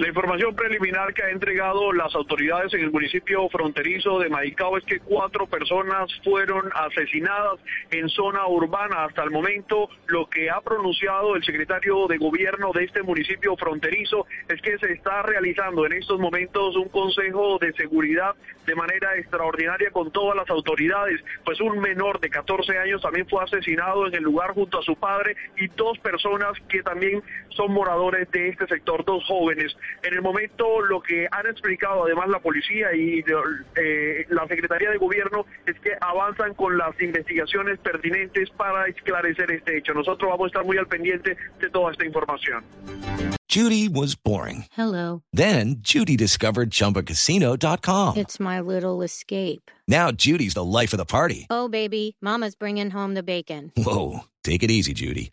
La información preliminar que ha entregado las autoridades en el municipio fronterizo de Maicao es que cuatro personas fueron asesinadas en zona urbana. Hasta el momento, lo que ha pronunciado el secretario de gobierno de este municipio fronterizo es que se está realizando en estos momentos un consejo de seguridad de manera extraordinaria con todas las autoridades. Pues un menor de 14 años también fue asesinado en el lugar junto a su padre y dos personas que también son moradores de este sector, dos jóvenes. En el momento lo que han explicado además la policía y eh, la Secretaría de Gobierno es que avanzan con las investigaciones pertinentes para esclarecer este hecho. Nosotros vamos a estar muy al pendiente de toda esta información. Judy was boring. Hello. Then Judy discovered ChumbaCasino.com. It's my little escape. Now Judy's the life of the party. Oh, baby, mama's bringing home the bacon. Whoa, take it easy, Judy.